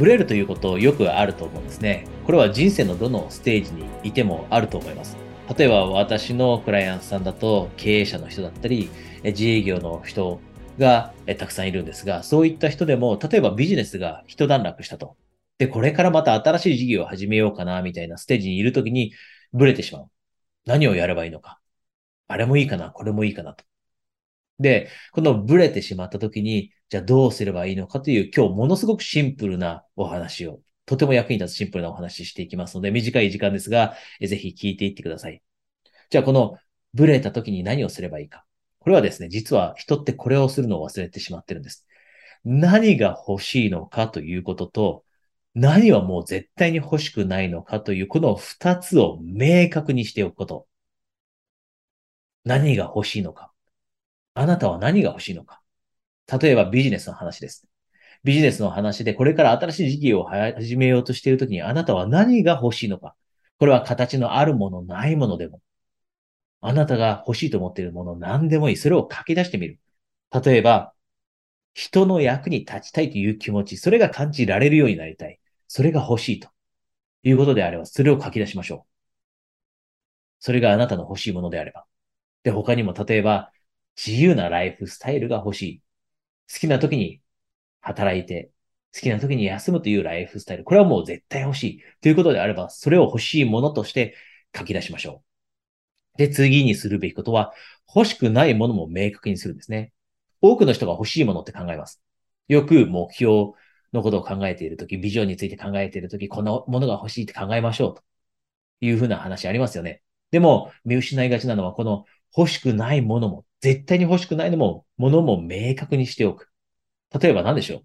ブレるということよくあると思うんですね。これは人生のどのステージにいてもあると思います。例えば私のクライアントさんだと経営者の人だったり、自営業の人がたくさんいるんですが、そういった人でも、例えばビジネスが一段落したと。で、これからまた新しい事業を始めようかな、みたいなステージにいるときにブレてしまう。何をやればいいのか。あれもいいかな、これもいいかなと。で、このブレてしまったときに、じゃあどうすればいいのかという今日ものすごくシンプルなお話を、とても役に立つシンプルなお話していきますので、短い時間ですが、ぜひ聞いていってください。じゃあこのブレたときに何をすればいいか。これはですね、実は人ってこれをするのを忘れてしまってるんです。何が欲しいのかということと、何はもう絶対に欲しくないのかという、この二つを明確にしておくこと。何が欲しいのか。あなたは何が欲しいのか。例えばビジネスの話です。ビジネスの話でこれから新しい事業を始めようとしているときにあなたは何が欲しいのか。これは形のあるもの、ないものでも。あなたが欲しいと思っているもの何でもいい。それを書き出してみる。例えば、人の役に立ちたいという気持ち、それが感じられるようになりたい。それが欲しいということであれば、それを書き出しましょう。それがあなたの欲しいものであれば。で、他にも例えば、自由なライフスタイルが欲しい。好きな時に働いて、好きな時に休むというライフスタイル。これはもう絶対欲しい。ということであれば、それを欲しいものとして書き出しましょう。で、次にするべきことは、欲しくないものも明確にするんですね。多くの人が欲しいものって考えます。よく目標のことを考えているとき、ビジョンについて考えているとき、このものが欲しいって考えましょうというふうな話ありますよね。でも、見失いがちなのは、この欲しくないものも、絶対に欲しくないのも、ものも明確にしておく。例えば何でしょう？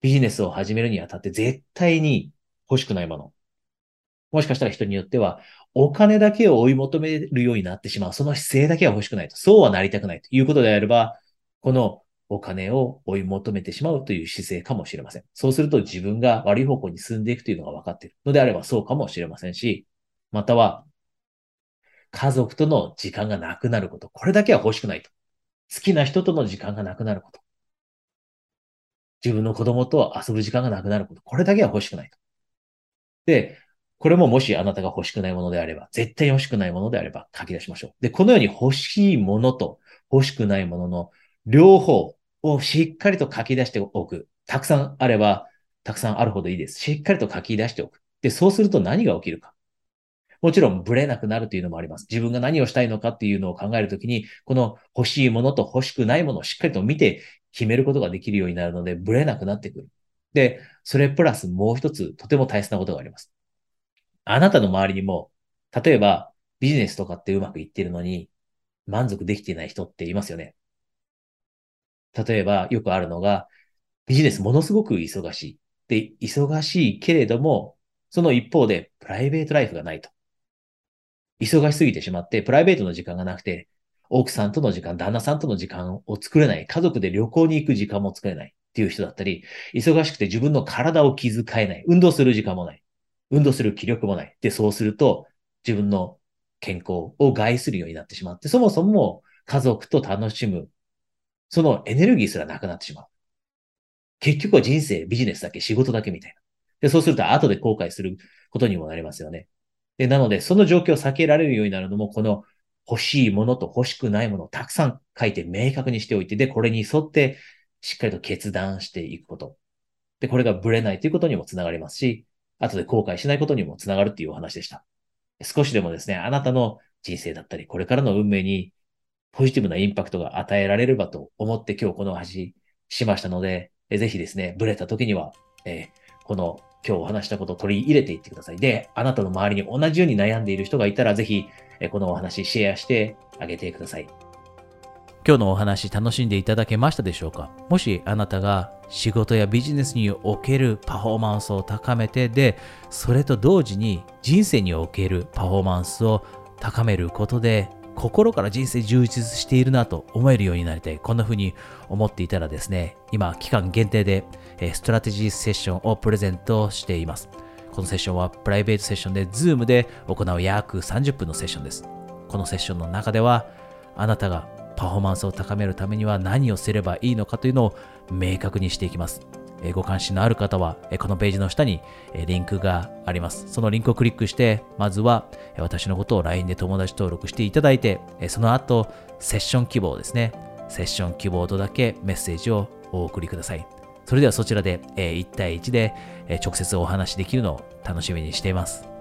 ビジネスを始めるにあたって絶対に欲しくないもの。もしかしたら人によっては、お金だけを追い求めるようになってしまう。その姿勢だけは欲しくないと。そうはなりたくないということであれば、このお金を追い求めてしまうという姿勢かもしれません。そうすると自分が悪い方向に進んでいくというのが分かっているのであればそうかもしれませんし、または家族との時間がなくなること。これだけは欲しくないと。好きな人との時間がなくなること。自分の子供と遊ぶ時間がなくなること。これだけは欲しくないと。で、これももしあなたが欲しくないものであれば、絶対欲しくないものであれば書き出しましょう。で、このように欲しいものと欲しくないものの両方をしっかりと書き出しておく。たくさんあれば、たくさんあるほどいいです。しっかりと書き出しておく。で、そうすると何が起きるか。もちろん、ブレなくなるというのもあります。自分が何をしたいのかっていうのを考えるときに、この欲しいものと欲しくないものをしっかりと見て決めることができるようになるので、ブレなくなってくる。で、それプラスもう一つ、とても大切なことがあります。あなたの周りにも、例えば、ビジネスとかってうまくいってるのに、満足できていない人っていますよね。例えばよくあるのが、ビジネスものすごく忙しい。で、忙しいけれども、その一方でプライベートライフがないと。忙しすぎてしまって、プライベートの時間がなくて、奥さんとの時間、旦那さんとの時間を作れない、家族で旅行に行く時間も作れないっていう人だったり、忙しくて自分の体を気遣えない、運動する時間もない、運動する気力もない。で、そうすると、自分の健康を害するようになってしまって、そもそも家族と楽しむそのエネルギーすらなくなってしまう。結局は人生、ビジネスだけ、仕事だけみたいな。で、そうすると後で後悔することにもなりますよね。で、なので、その状況を避けられるようになるのも、この欲しいものと欲しくないものをたくさん書いて明確にしておいて、で、これに沿ってしっかりと決断していくこと。で、これがブレないということにもつながりますし、後で後悔しないことにもつながるっていうお話でした。少しでもですね、あなたの人生だったり、これからの運命にポジティブなインパクトが与えられればと思って今日この話しましたので、ぜひですね、ブレた時には、えー、この今日お話したことを取り入れていってください。で、あなたの周りに同じように悩んでいる人がいたら、ぜひ、このお話シェアしてあげてください。今日のお話楽しんでいただけましたでしょうか？もしあなたが仕事やビジネスにおけるパフォーマンスを高めてで、それと同時に人生におけるパフォーマンスを高めることで心から人生充実しているなと思えるようになりたい。こんな風に思っていたらですね、今、期間限定で、ストラテジーセッションをプレゼントしています。このセッションはプライベートセッションで Zoom で行う約30分のセッションです。このセッションの中では、あなたがパフォーマンスを高めるためには何をすればいいのかというのを明確にしていきます。ご関心のある方は、このページの下に、リンクがあります。そのリンクをクリックして、まずは、私のことを LINE で友達登録していただいて、その後、セッション希望ですね。セッション希望とだけメッセージをお送りください。それではそちらで、1対1で、直接お話しできるのを楽しみにしています。